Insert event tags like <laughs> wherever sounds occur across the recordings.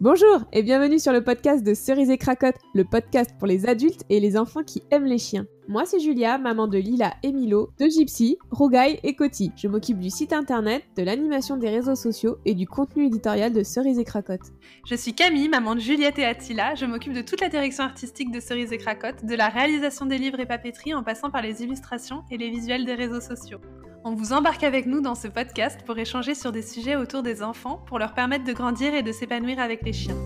Bonjour et bienvenue sur le podcast de Cerise et Cracotte, le podcast pour les adultes et les enfants qui aiment les chiens. Moi c'est Julia, maman de Lila et Milo, de Gypsy, Rougaille et Coty. Je m'occupe du site internet, de l'animation des réseaux sociaux et du contenu éditorial de Cerise et Cracotte. Je suis Camille, maman de Juliette et Attila. Je m'occupe de toute la direction artistique de Cerise et Cracotte, de la réalisation des livres et papeterie en passant par les illustrations et les visuels des réseaux sociaux. On vous embarque avec nous dans ce podcast pour échanger sur des sujets autour des enfants, pour leur permettre de grandir et de s'épanouir avec les chiens.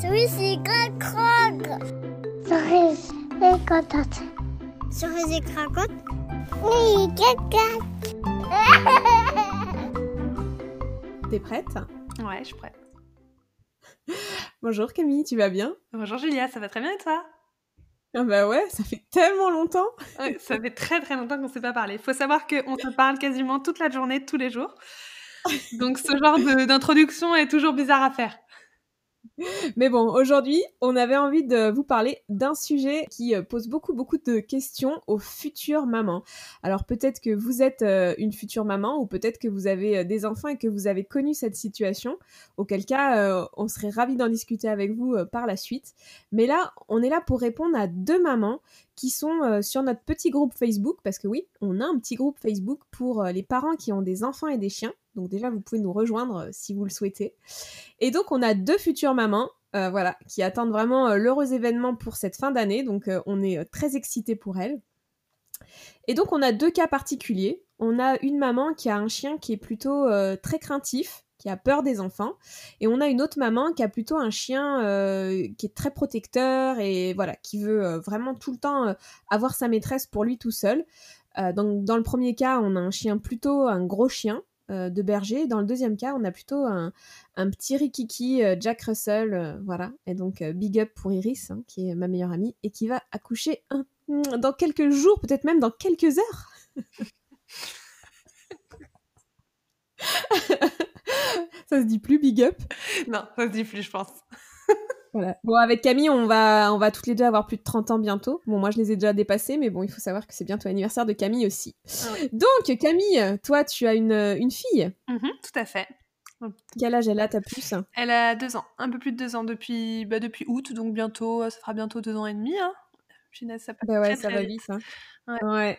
Cerise et cracotte. Cerise et cracotte. Cerise et cracotte. Oui, cracotte. <laughs> T'es prête? Ouais, je suis prête. Bonjour Camille, tu vas bien? Bonjour Julia, ça va très bien et toi? Ah bah ouais, ça fait tellement longtemps. <laughs> Ouais, ça fait très très longtemps qu'on ne s'est pas parlé. Il faut savoir qu'on se parle quasiment toute la journée, tous les jours. <laughs> Donc ce genre d'introduction est toujours bizarre à faire. Mais bon, aujourd'hui, on avait envie de vous parler d'un sujet qui euh, pose beaucoup, beaucoup de questions aux futures mamans. Alors peut-être que vous êtes euh, une future maman ou peut-être que vous avez euh, des enfants et que vous avez connu cette situation, auquel cas on serait ravis d'en discuter avec vous par la suite. Mais là, on est là pour répondre à deux mamans qui sont sur notre petit groupe Facebook, parce que oui, on a un petit groupe Facebook pour les parents qui ont des enfants et des chiens. Donc déjà, vous pouvez nous rejoindre euh, si vous le souhaitez. Et donc, on a deux futures mamans, euh, voilà, qui attendent vraiment euh, l'heureux événement pour cette fin d'année. Donc, on est très excités pour elles. Et donc, on a deux cas particuliers. On a une maman qui a un chien qui est plutôt très craintif, qui a peur des enfants. Et on a une autre maman qui a plutôt un chien qui est très protecteur et voilà, qui veut vraiment tout le temps avoir sa maîtresse pour lui tout seul. donc dans le premier cas, on a un chien plutôt un gros chien de berger. Dans le deuxième cas, on a plutôt un, petit rikiki euh, Jack Russell, euh, voilà. Et donc big up pour Iris, hein, qui est ma meilleure amie et qui va accoucher dans quelques jours, peut-être même dans quelques heures. <laughs> ça se dit plus big up Non, ça se dit plus, je pense. Bon, avec Camille, on va, on va toutes les deux avoir plus de 30 ans bientôt. Bon, moi, je les ai déjà dépassés, mais bon, il faut savoir que c'est bientôt l'anniversaire de Camille aussi. Ah Donc, Camille, toi, tu as une, une fille. Mhm, tout à fait. Quel âge elle a, ta puce? Elle a deux ans, un peu plus de deux ans depuis, bah, depuis août, donc bientôt, ça fera bientôt deux ans et demi. Hein. ça, bah ouais, ça va vite. Hein. ouais.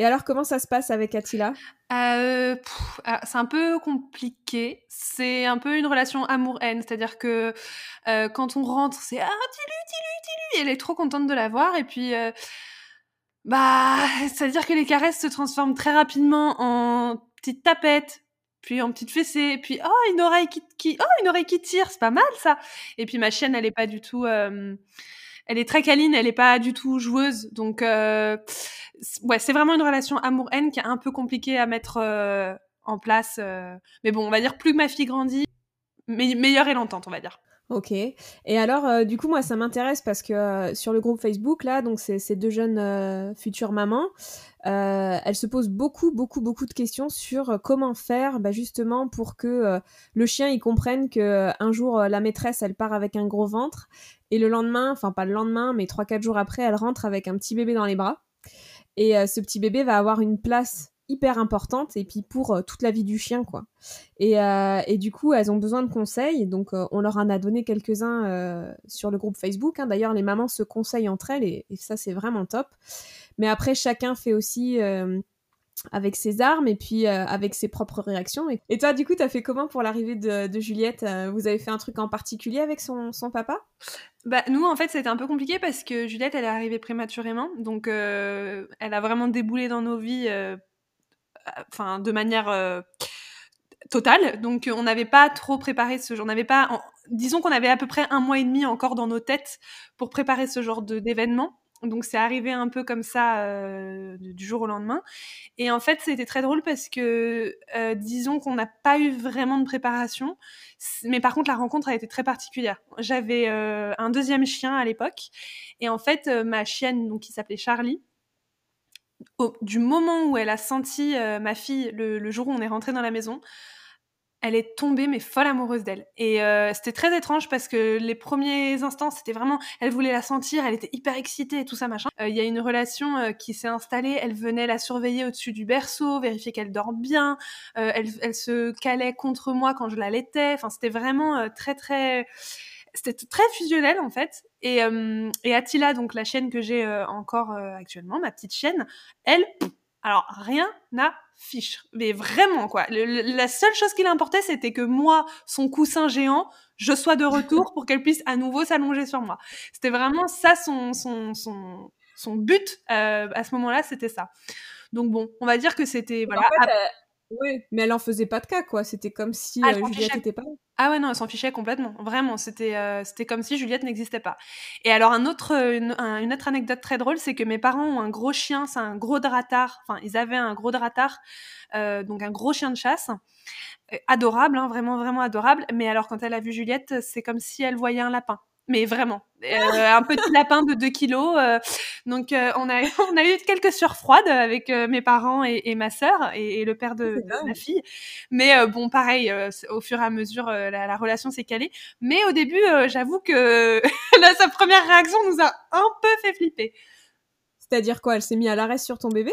Et alors, comment ça se passe avec Attila? Euh, ah, C'est un peu compliqué. C'est un peu une relation amour-haine. C'est-à-dire que euh, quand on rentre, c'est Ah, Tilu, Tilu, Tilu Elle est trop contente de la voir. Et puis, euh, bah, c'est-à-dire que les caresses se transforment très rapidement en petites tapettes, puis en petites fessées, puis oh, une oreille qui, qui, oh, une oreille qui tire, c'est pas mal ça. Et puis ma chienne, elle est pas du tout elle est très câline, elle est pas du tout joueuse. Donc, euh, ouais, c'est vraiment une relation amour-haine qui est un peu compliquée à mettre euh, en place. Euh. Mais bon, on va dire plus que ma fille grandit, meilleure est l'entente, on va dire. Ok. Et alors, du coup, moi, ça m'intéresse parce que sur le groupe Facebook, là, donc ces deux jeunes futures mamans, elles se posent beaucoup, beaucoup, beaucoup de questions sur comment faire, bah, justement, pour que le chien il comprenne que un jour la maîtresse elle part avec un gros ventre et le lendemain, enfin pas le lendemain, mais 3-4 jours après, elle rentre avec un petit bébé dans les bras. Et euh, ce petit bébé va avoir une place hyper importante et puis pour euh, toute la vie du chien quoi. Et, euh, et, du coup elles ont besoin de conseils donc on leur en a donné quelques-uns sur le groupe Facebook. Hein. D'ailleurs les mamans se conseillent entre elles et, ça c'est vraiment top. Mais après chacun fait aussi avec ses armes et puis euh, avec ses propres réactions. Et, toi, du coup, t'as fait comment pour l'arrivée de, Juliette euh, Vous avez fait un truc en particulier avec son, papa? Bah, nous, en fait, c'était un peu compliqué parce que Juliette, elle est arrivée prématurément. Donc, euh, elle a vraiment déboulé dans nos vies enfin, de manière totale. Donc, on n'avait pas trop préparé ce genre. On n'avait pas. Disons qu'on avait à peu près un mois et demi encore dans nos têtes pour préparer ce genre d'événement. Donc c'est arrivé un peu comme ça euh, du jour au lendemain. Et en fait, c'était très drôle parce que euh, disons qu'on n'a pas eu vraiment de préparation, mais par contre la rencontre a été très particulière. J'avais euh, un deuxième chien à l'époque, et en fait ma chienne, donc qui s'appelait Charlie, du moment où elle a senti ma fille le, jour où on est rentré dans la maison, elle est tombée mais folle amoureuse d'elle. Et euh, c'était très étrange parce que les premiers instants, c'était vraiment, elle voulait la sentir, elle était hyper excitée et tout ça machin. Euh, il y a une relation euh, qui s'est installée, elle venait la surveiller au-dessus du berceau, vérifier qu'elle dort bien, elle, elle, se calait contre moi quand je la laitais. Enfin, c'était vraiment très très c'était très fusionnel en fait. Et, et Attila, donc la chaîne que j'ai encore actuellement, ma petite chaîne, elle, alors rien n'a fiche. Mais vraiment, quoi. la seule chose qui l'importait, c'était que moi, son coussin géant, je sois de retour pour qu'elle puisse à nouveau s'allonger sur moi. C'était vraiment ça son, son, son, son but euh, à ce moment-là, c'était ça. Donc bon, on va dire que c'était... Voilà, oui, mais elle en faisait pas de cas, quoi. C'était comme si ah, euh, Juliette n'était pas Ah ouais, non, elle s'en fichait complètement. Vraiment, c'était euh, c'était comme si Juliette n'existait pas. Et alors, un autre, une, autre anecdote très drôle, c'est que mes parents ont un gros chien, c'est un gros dratard. Enfin, ils avaient un gros dratard, euh, donc un gros chien de chasse. Adorable, hein, vraiment, vraiment adorable. Mais alors, quand elle a vu Juliette, c'est comme si elle voyait un lapin mais vraiment. Euh, un petit lapin de 2 kilos. Euh, donc, euh, on, a, <laughs> on a eu quelques sueurs froides avec mes parents et, ma sœur et, le père de, ma fille. Mais bon, pareil, au fur et à mesure, la, relation s'est calée. Mais au début, j'avoue que <laughs> là, sa première réaction nous a un peu fait flipper. C'est-à-dire quoi Elle s'est mise à l'arrêt sur ton bébé?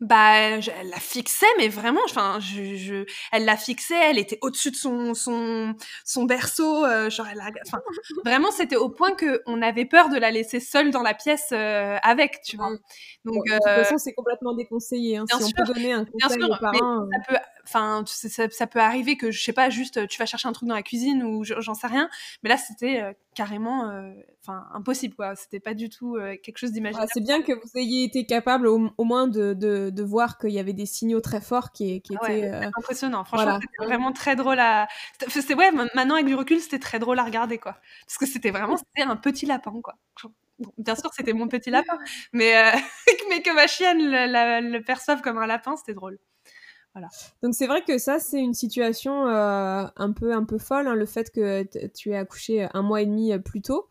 Bah, elle la fixait, mais vraiment, enfin, je, je, elle la fixait, elle était au-dessus de son, son, son berceau, euh, genre, elle a, enfin, <laughs> vraiment, c'était au point que on avait peur de la laisser seule dans la pièce euh, avec, tu vois. Donc, de toute euh, façon, c'est complètement déconseillé. Hein, si on peut donner un conseil aux parents, ça peut, enfin, ça, ça, peut arriver que je sais pas, juste, tu vas chercher un truc dans la cuisine ou j'en sais rien, mais là, c'était carrément, enfin, impossible, quoi. C'était pas du tout quelque chose d'imaginaire. c'est bien que vous ayez été capable, au, au moins, de, de de, voir qu'il y avait des signaux très forts qui, qui étaient euh, impressionnant. Franchement, c'était vraiment très drôle à. C'est ouais, maintenant avec du recul, c'était très drôle à regarder quoi, parce que c'était vraiment c'était un petit lapin quoi. bien sûr, c'était mon petit lapin, mais euh, <laughs> mais que ma chienne le, le perçoive comme un lapin, c'était drôle. Voilà. Donc c'est vrai que ça c'est une situation euh, un peu un peu folle, hein, le fait que tu aies accouché un mois et demi plus tôt.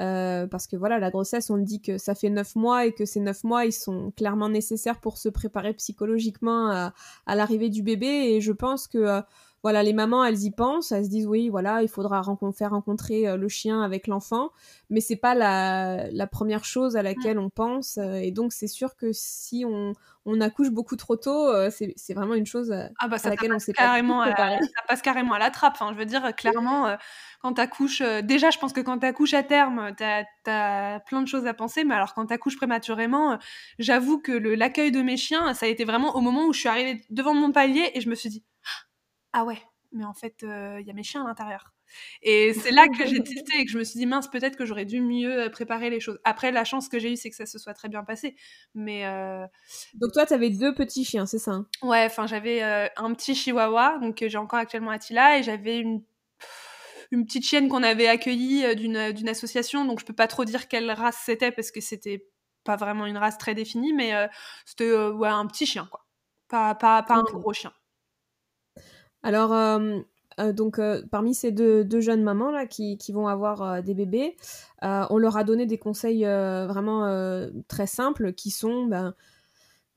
Euh, parce que voilà, la grossesse, on dit que ça fait neuf mois et que ces neuf mois, ils sont clairement nécessaires pour se préparer psychologiquement à, l'arrivée du bébé. Et je pense que euh, voilà, les mamans, elles y pensent, elles se disent oui, voilà, il faudra faire rencontrer euh, le chien avec l'enfant, mais c'est pas la, la, première chose à laquelle on pense. et donc, c'est sûr que si on, on accouche beaucoup trop tôt, c'est vraiment une chose ah bah, à laquelle on s'est carrément ça passe carrément à la trappe. Je veux dire, clairement, quand tu accouches, euh, déjà, je pense que quand tu accouches à terme, tu as, plein de choses à penser, mais alors quand tu accouches prématurément, euh, j'avoue que l'accueil de mes chiens, ça a été vraiment au moment où je suis arrivée devant mon palier et je me suis dit Ah ouais, mais en fait, euh, il y a mes chiens à l'intérieur. Et c'est là que j'ai <laughs> tilté et que je me suis dit, mince, peut-être que j'aurais dû mieux préparer les choses. Après, la chance que j'ai eue, c'est que ça se soit très bien passé. Mais. Donc, toi, tu avais deux petits chiens, c'est ça hein? Ouais, enfin, j'avais un petit chihuahua, donc j'ai encore actuellement Attila, et j'avais une une petite chienne qu'on avait accueillie euh, d'une, d'une association, donc je peux pas trop dire quelle race c'était parce que c'était pas vraiment une race très définie, mais euh, c'était euh, ouais, un petit chien, quoi. Pas, pas, pas un gros chien. Alors, donc, parmi ces deux, jeunes mamans là, qui, vont avoir des bébés, on leur a donné des conseils vraiment très simples qui sont ben,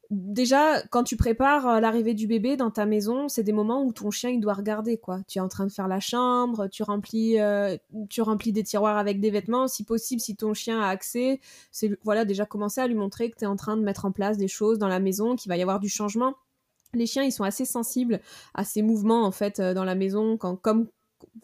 déjà, quand tu prépares euh, l'arrivée du bébé dans ta maison, c'est des moments où ton chien il doit regarder quoi. Tu es en train de faire la chambre, tu remplis, euh, tu remplis des tiroirs avec des vêtements. Si possible, si ton chien a accès, c'est voilà déjà commencer à lui montrer que tu es en train de mettre en place des choses dans la maison, qu'il va y avoir du changement. Les chiens, ils sont assez sensibles à ces mouvements en fait euh, dans la maison, quand, comme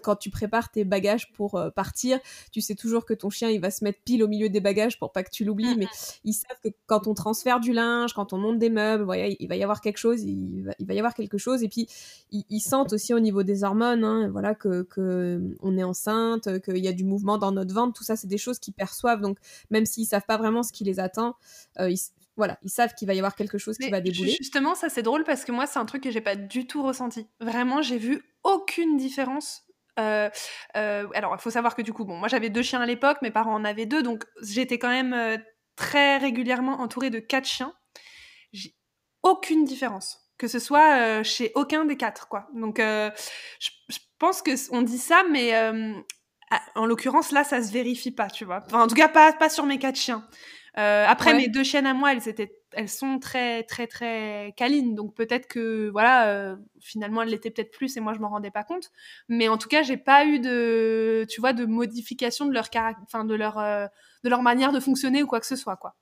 quand tu prépares tes bagages pour euh, partir, tu sais toujours que ton chien il va se mettre pile au milieu des bagages pour pas que tu l'oublies, mais ils savent que quand on transfère du linge, quand on monte des meubles, voilà, il va y avoir quelque chose, il va, il va y avoir quelque chose, et puis ils, sentent aussi au niveau des hormones, hein, voilà que, que, on est enceinte, qu'il y a du mouvement dans notre ventre, tout ça c'est des choses qu'ils perçoivent, donc même s'ils savent pas vraiment ce qui les attend, euh, ils, voilà, ils savent qu'il va y avoir quelque chose qui va débouler. Justement, ça c'est drôle parce que moi c'est un truc que j'ai pas du tout ressenti. Vraiment, j'ai vu aucune différence euh, euh, alors, il faut savoir que du coup, bon, moi j'avais deux chiens à l'époque, mes parents en avaient deux, donc j'étais quand même euh, très régulièrement entourée de quatre chiens. J'ai aucune différence, que ce soit chez aucun des quatre, quoi. Donc, je, je, pense que on dit ça, mais en l'occurrence là, ça se vérifie pas, tu vois. Enfin, en tout cas, pas, pas sur mes quatre chiens. Après, mes deux chiennes à moi, elles étaient elles sont très très très câlines. Donc peut-être que voilà finalement elles l'étaient peut-être plus et moi je m'en rendais pas compte. Mais en tout cas j'ai pas eu de tu vois de modification de leur enfin de leur de leur manière de fonctionner ou quoi que ce soit quoi.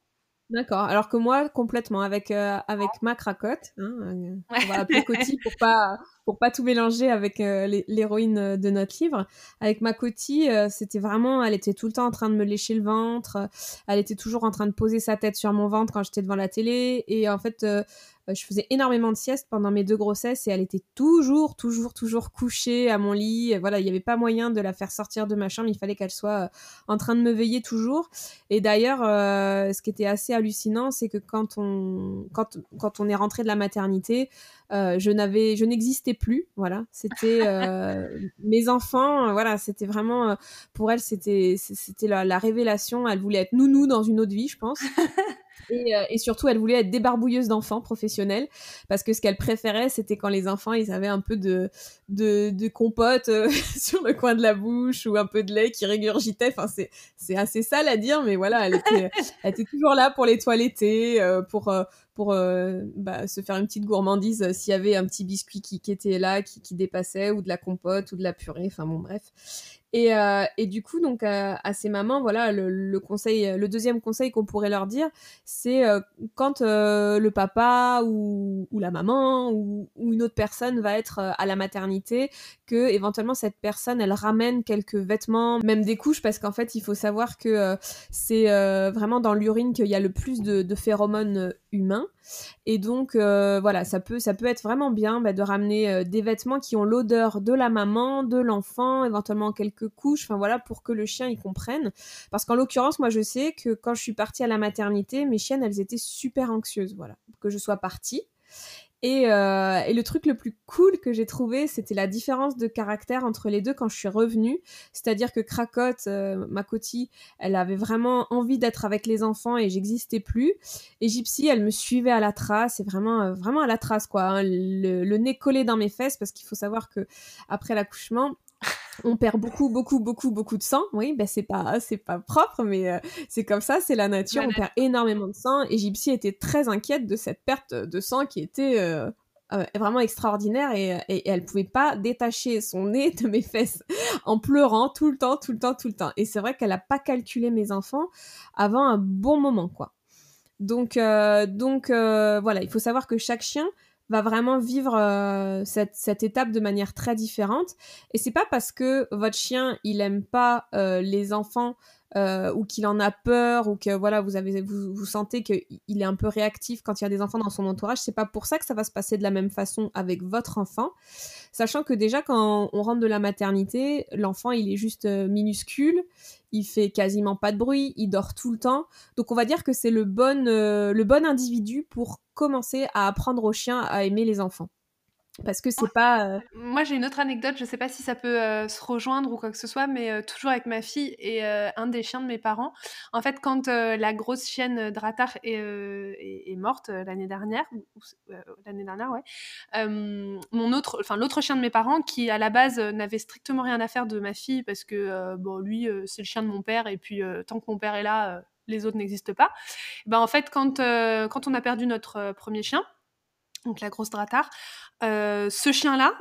D'accord. Alors que moi, complètement, avec, euh, avec ma cracotte, hein, euh, on va appeler Coty pour pas, pour pas tout mélanger avec euh, l'héroïne de notre livre. Avec ma Coty, c'était vraiment, elle était tout le temps en train de me lécher le ventre, elle était toujours en train de poser sa tête sur mon ventre quand j'étais devant la télé, et en fait, euh, je faisais énormément de siestes pendant mes deux grossesses et elle était toujours, toujours, toujours couchée à mon lit. Voilà, il n'y avait pas moyen de la faire sortir de ma chambre. Il fallait qu'elle soit euh, en train de me veiller toujours. Et d'ailleurs, euh, ce qui était assez hallucinant, c'est que quand on, quand, quand on est rentré de la maternité, je n'avais, je n'existais plus. Voilà, c'était <laughs> mes enfants. voilà, c'était vraiment pour elle, c'était, c'était la, la, révélation. Elle voulait être nounou dans une autre vie, je pense. <laughs> Euh, et, surtout, elle voulait être débarbouilleuse d'enfants professionnels parce que ce qu'elle préférait, c'était quand les enfants, ils avaient un peu de, de, compote euh, <laughs> sur le coin de la bouche ou un peu de lait qui régurgitait. Enfin, c'est assez sale à dire, mais voilà, elle était, elle était toujours là pour les toiletter, euh, pour bah, se faire une petite gourmandise s'il y avait un petit biscuit qui, était là, qui, dépassait, ou de la compote, ou de la purée, enfin bon, bref. Et, euh, et, du coup, donc euh, à ces mamans, voilà, le, le, conseil, le deuxième conseil qu'on pourrait leur dire, c'est euh, quand le papa ou, ou, la maman ou, ou, une autre personne va être à la maternité, que éventuellement cette personne, elle ramène quelques vêtements, même des couches, parce qu'en fait, il faut savoir que c'est vraiment dans l'urine qu'il y a le plus de, de phéromones humains. Et donc, euh, voilà, ça peut, ça peut être vraiment bien bah, de ramener euh, des vêtements qui ont l'odeur de la maman, de l'enfant, éventuellement quelques couches, enfin voilà, pour que le chien y comprenne. Parce qu'en l'occurrence, moi, je sais que quand je suis partie à la maternité, mes chiennes, elles étaient super anxieuses, voilà, que je sois partie. Euh, et, le truc le plus cool que j'ai trouvé, c'était la différence de caractère entre les deux quand je suis revenue. C'est-à-dire que Cracotte, euh, ma cotille, elle avait vraiment envie d'être avec les enfants et j'existais plus. Et Gypsy, elle me suivait à la trace, et vraiment, euh, vraiment à la trace, quoi. Hein. le, le, nez collé dans mes fesses, parce qu'il faut savoir que après l'accouchement, on perd beaucoup, beaucoup, beaucoup, beaucoup de sang. Oui, ben c'est pas, c'est pas propre, mais euh, c'est comme ça, c'est la nature. on perd énormément de sang. Et Gypsy était très inquiète de cette perte de sang qui était euh, euh, vraiment extraordinaire et, et, elle pouvait pas détacher son nez de mes fesses en pleurant tout le temps, tout le temps, tout le temps. Et c'est vrai qu'elle a pas calculé mes enfants avant un bon moment, quoi. Donc, donc voilà, il faut savoir que chaque chien va vraiment vivre euh, cette, cette, étape de manière très différente. Et c'est pas parce que votre chien il aime pas euh, les enfants euh, ou qu'il en a peur ou que voilà vous avez vous, vous sentez qu'il est un peu réactif quand il y a des enfants dans son entourage c'est pas pour ça que ça va se passer de la même façon avec votre enfant sachant que déjà quand on rentre de la maternité l'enfant il est juste minuscule il fait quasiment pas de bruit, il dort tout le temps. Donc on va dire que c'est le bon, euh, le bon individu pour commencer à apprendre aux chiens à aimer les enfants parce que c'est pas. Euh, Moi, j'ai une autre anecdote. Je sais pas si ça peut euh, se rejoindre ou quoi que ce soit, mais euh, toujours avec ma fille et un des chiens de mes parents. En fait, quand la grosse chienne Dratar est, est, morte l'année dernière, l'année dernière, ouais. mon autre, enfin l'autre chien de mes parents, qui à la base n'avait strictement rien à faire de ma fille parce que bon, lui, c'est le chien de mon père et puis tant que mon père est là, les autres n'existent pas. Ben en fait, quand quand on a perdu notre premier chien donc la grosse Dratar, euh, ce chien-là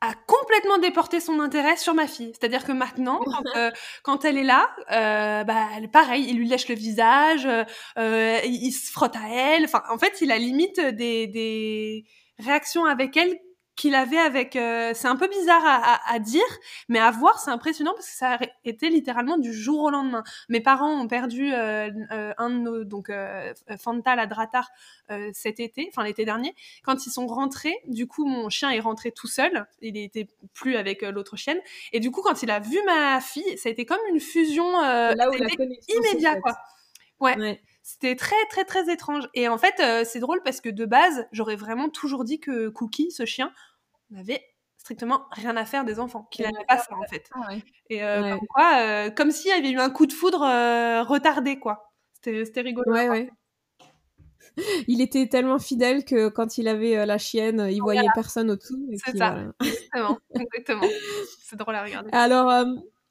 a complètement déporté son intérêt sur ma fille. C'est-à-dire que maintenant, euh, quand, elle est là, euh, bah, pareil, il lui lèche le visage, il, se frotte à elle. Enfin, en fait, il a limite des, des réactions avec elle qu'il avait avec. Euh, c'est un peu bizarre à, à, dire, mais à voir, c'est impressionnant parce que ça a été littéralement du jour au lendemain. Mes parents ont perdu euh, euh un de nos donc euh, Fanta la Dratar cet été, enfin l'été dernier. Quand ils sont rentrés, du coup mon chien est rentré tout seul. Il était plus avec l'autre chienne. Et du coup quand il a vu ma fille, ça a été comme une fusion. Là où la immédiat quoi. ouais. ouais. C'était très très très étrange. Et en fait, euh, c'est drôle parce que de base, j'aurais vraiment toujours dit que Cookie, ce chien, n'avait strictement rien à faire des enfants, qu'il n'avait pas ça en fait. Ah Et euh, comme quoi, euh, comme s'il y avait eu un coup de foudre retardé quoi. C'était rigolo. Ouais, ouais. <laughs> il était tellement fidèle que quand il avait la chienne, il voyait personne autour. C'est ça, exactement. <laughs> C'est drôle à regarder. Alors,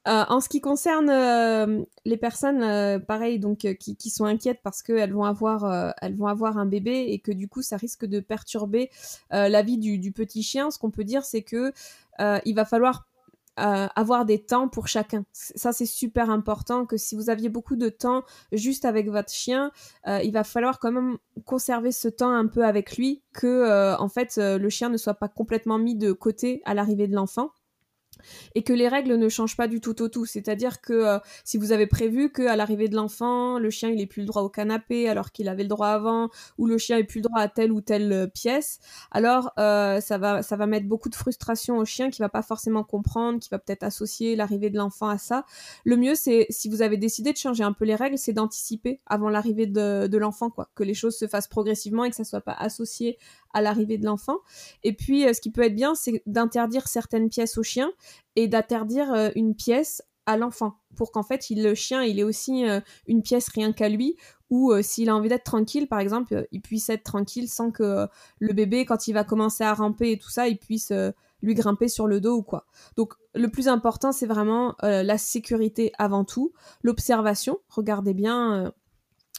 Euh, en ce qui concerne euh, les personnes, euh, pareil, donc qui, sont inquiètes parce qu'elles vont avoir, vont avoir un bébé et que du coup ça risque de perturber la vie du, du, petit chien, ce qu'on peut dire c'est que il va falloir avoir des temps pour chacun. Ça, c'est super important que si vous aviez beaucoup de temps juste avec votre chien, il va falloir quand même conserver ce temps un peu avec lui, que en fait le chien ne soit pas complètement mis de côté à l'arrivée de l'enfant et que les règles ne changent pas du tout au tout. C'est-à-dire que euh, si vous avez prévu qu'à l'arrivée de l'enfant, le chien il plus le droit au canapé alors qu'il avait le droit avant, ou le chien ait plus le droit à telle ou telle euh, pièce, alors euh, ça va ça va mettre beaucoup de frustration au chien qui va pas forcément comprendre, qui va peut-être associer l'arrivée de l'enfant à ça. Le mieux c'est si vous avez décidé de changer un peu les règles, c'est d'anticiper avant l'arrivée de, de l'enfant quoi, que les choses se fassent progressivement et que ça soit pas associé à l'arrivée de l'enfant. Et puis, ce qui peut être bien, c'est d'interdire certaines pièces au chien et d'interdire euh, une pièce à l'enfant pour qu'en fait le chien il ait aussi euh, une pièce rien qu'à lui ou euh, s'il a envie d'être tranquille par exemple il puisse être tranquille sans que le bébé quand il va commencer à ramper et tout ça il puisse lui grimper sur le dos ou quoi donc le plus important c'est vraiment la sécurité avant tout l'observation regardez bien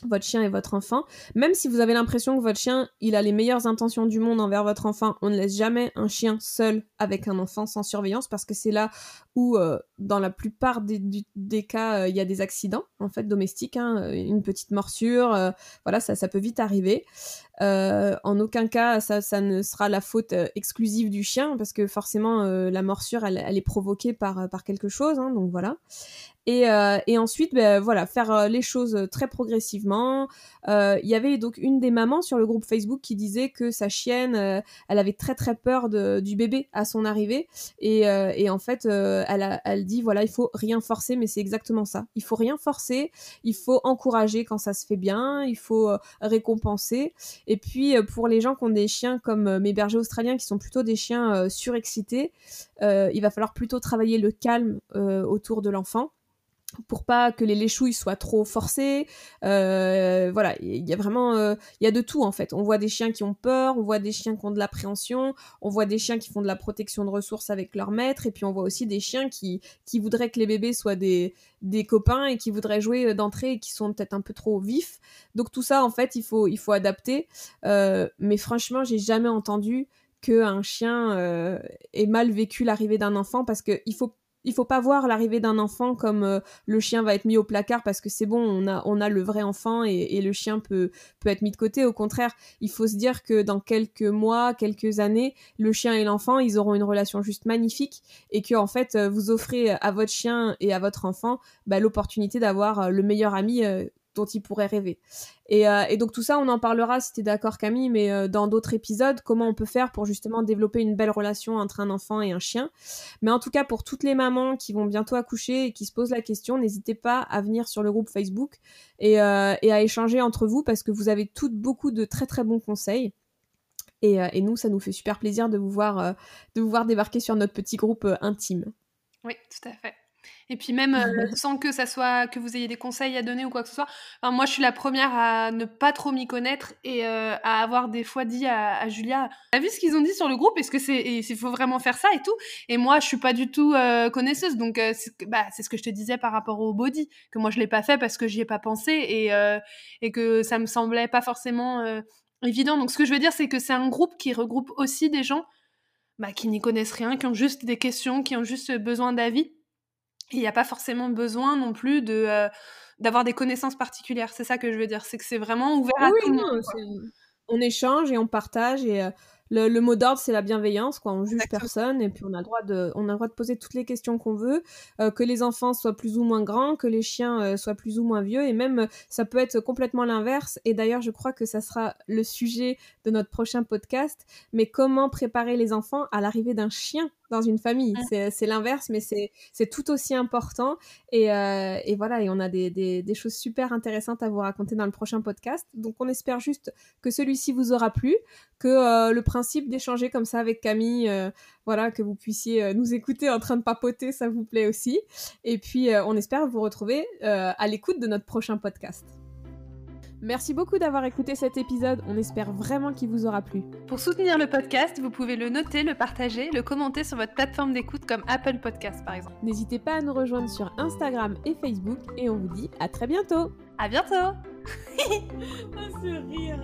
votre chien et votre enfant. Même si vous avez l'impression que votre chien, il a les meilleures intentions du monde envers votre enfant, on ne laisse jamais un chien seul avec un enfant sans surveillance parce que c'est là où, euh, dans la plupart des, cas, euh, il y a des accidents en fait domestiques, hein, euh, une petite morsure, voilà, ça, ça peut vite arriver. en aucun cas, ça, ça, ne sera la faute exclusive du chien parce que forcément, la morsure, elle, elle, est provoquée par, par quelque chose, hein, donc voilà. Et, euh, et, ensuite, ben, voilà, faire euh, les choses très progressivement. Euh, il y avait donc une des mamans sur le groupe Facebook qui disait que sa chienne, elle avait très très peur de, du bébé à son arrivée. Et, et en fait, elle dit, voilà, il faut rien forcer, mais c'est exactement ça. Il faut rien forcer, il faut encourager quand ça se fait bien, il faut récompenser. Et puis, pour les gens qui ont des chiens comme mes bergers australiens, qui sont plutôt des chiens surexcités, il va falloir plutôt travailler le calme autour de l'enfant pour pas que les léchouilles soient trop forcées. Euh, voilà, il y a vraiment, euh, il y a de tout en fait. On voit des chiens qui ont peur, on voit des chiens qui ont de l'appréhension, on voit des chiens qui font de la protection de ressources avec leur maître, et puis on voit aussi des chiens qui, qui voudraient que les bébés soient des, des copains et qui voudraient jouer euh, d'entrée et qui sont peut-être un peu trop vifs. Donc tout ça en fait, il faut, il faut adapter. mais franchement, j'ai jamais entendu qu'un chien ait mal vécu l'arrivée d'un enfant parce qu'il faut il faut pas voir l'arrivée d'un enfant comme euh, le chien va être mis au placard parce que c'est bon, on a, le vrai enfant et, le chien peut, peut être mis de côté. Au contraire, il faut se dire que dans quelques mois, quelques années, le chien et l'enfant, ils auront une relation juste magnifique et que en fait, euh, vous offrez à votre chien et à votre enfant bah, l'opportunité d'avoir euh, le meilleur ami dont il pourrait rêver. Euh, et, donc tout ça, on en parlera si tu d'accord Camille, mais euh, dans d'autres épisodes, comment on peut faire pour justement développer une belle relation entre un enfant et un chien. Mais en tout cas, pour toutes les mamans qui vont bientôt accoucher et qui se posent la question, n'hésitez pas à venir sur le groupe Facebook et, euh, à échanger entre vous parce que vous avez toutes beaucoup de très très bons conseils. Et, et nous, ça nous fait super plaisir de vous voir, de vous voir débarquer sur notre petit groupe intime. Oui, tout à fait. Et puis même euh, sans que ça soit que vous ayez des conseils à donner ou quoi que ce soit. moi, je suis la première à ne pas trop m'y connaître et euh, à avoir des fois dit à, à Julia, t'as vu ce qu'ils ont dit sur le groupe? Est-ce que c'est, il faut vraiment faire ça et tout? Et moi, je suis pas du tout euh, connaisseuse, donc c'est, bah, c'est ce que je te disais par rapport au body, que moi je l'ai pas fait parce que j'y ai pas pensé et et que ça me semblait pas forcément évident. Donc ce que je veux dire, c'est que c'est un groupe qui regroupe aussi des gens bah, qui n'y connaissent rien, qui ont juste des questions, qui ont juste besoin d'avis il n'y a pas forcément besoin non plus de euh, d'avoir des connaissances particulières. C'est ça que je veux dire. C'est que c'est vraiment ouvert à tout le monde. On échange et on partage et euh, le, mot d'ordre, c'est la bienveillance, quoi. On juge personne et puis on a le droit de, on a le droit de poser toutes les questions qu'on veut, euh, que les enfants soient plus ou moins grands, que les chiens soient plus ou moins vieux et même ça peut être complètement l'inverse. Et d'ailleurs, je crois que ça sera le sujet de notre prochain podcast. Mais comment préparer les enfants à l'arrivée d'un chien? Dans une famille. C'est l'inverse, mais c'est tout aussi important. Et, euh, et, voilà, et on a des, des, choses super intéressantes à vous raconter dans le prochain podcast. Donc on espère juste que celui-ci vous aura plu, que euh, le principe d'échanger comme ça avec Camille, euh, voilà, que vous puissiez nous écouter en train de papoter, ça vous plaît aussi. Et puis on espère vous retrouver à l'écoute de notre prochain podcast. Merci beaucoup d'avoir écouté cet épisode, on espère vraiment qu'il vous aura plu. Pour soutenir le podcast, vous pouvez le noter, le partager, le commenter sur votre plateforme d'écoute comme Apple Podcast par exemple. N'hésitez pas à nous rejoindre sur Instagram et Facebook et on vous dit à très bientôt. À bientôt. oh, ce rire.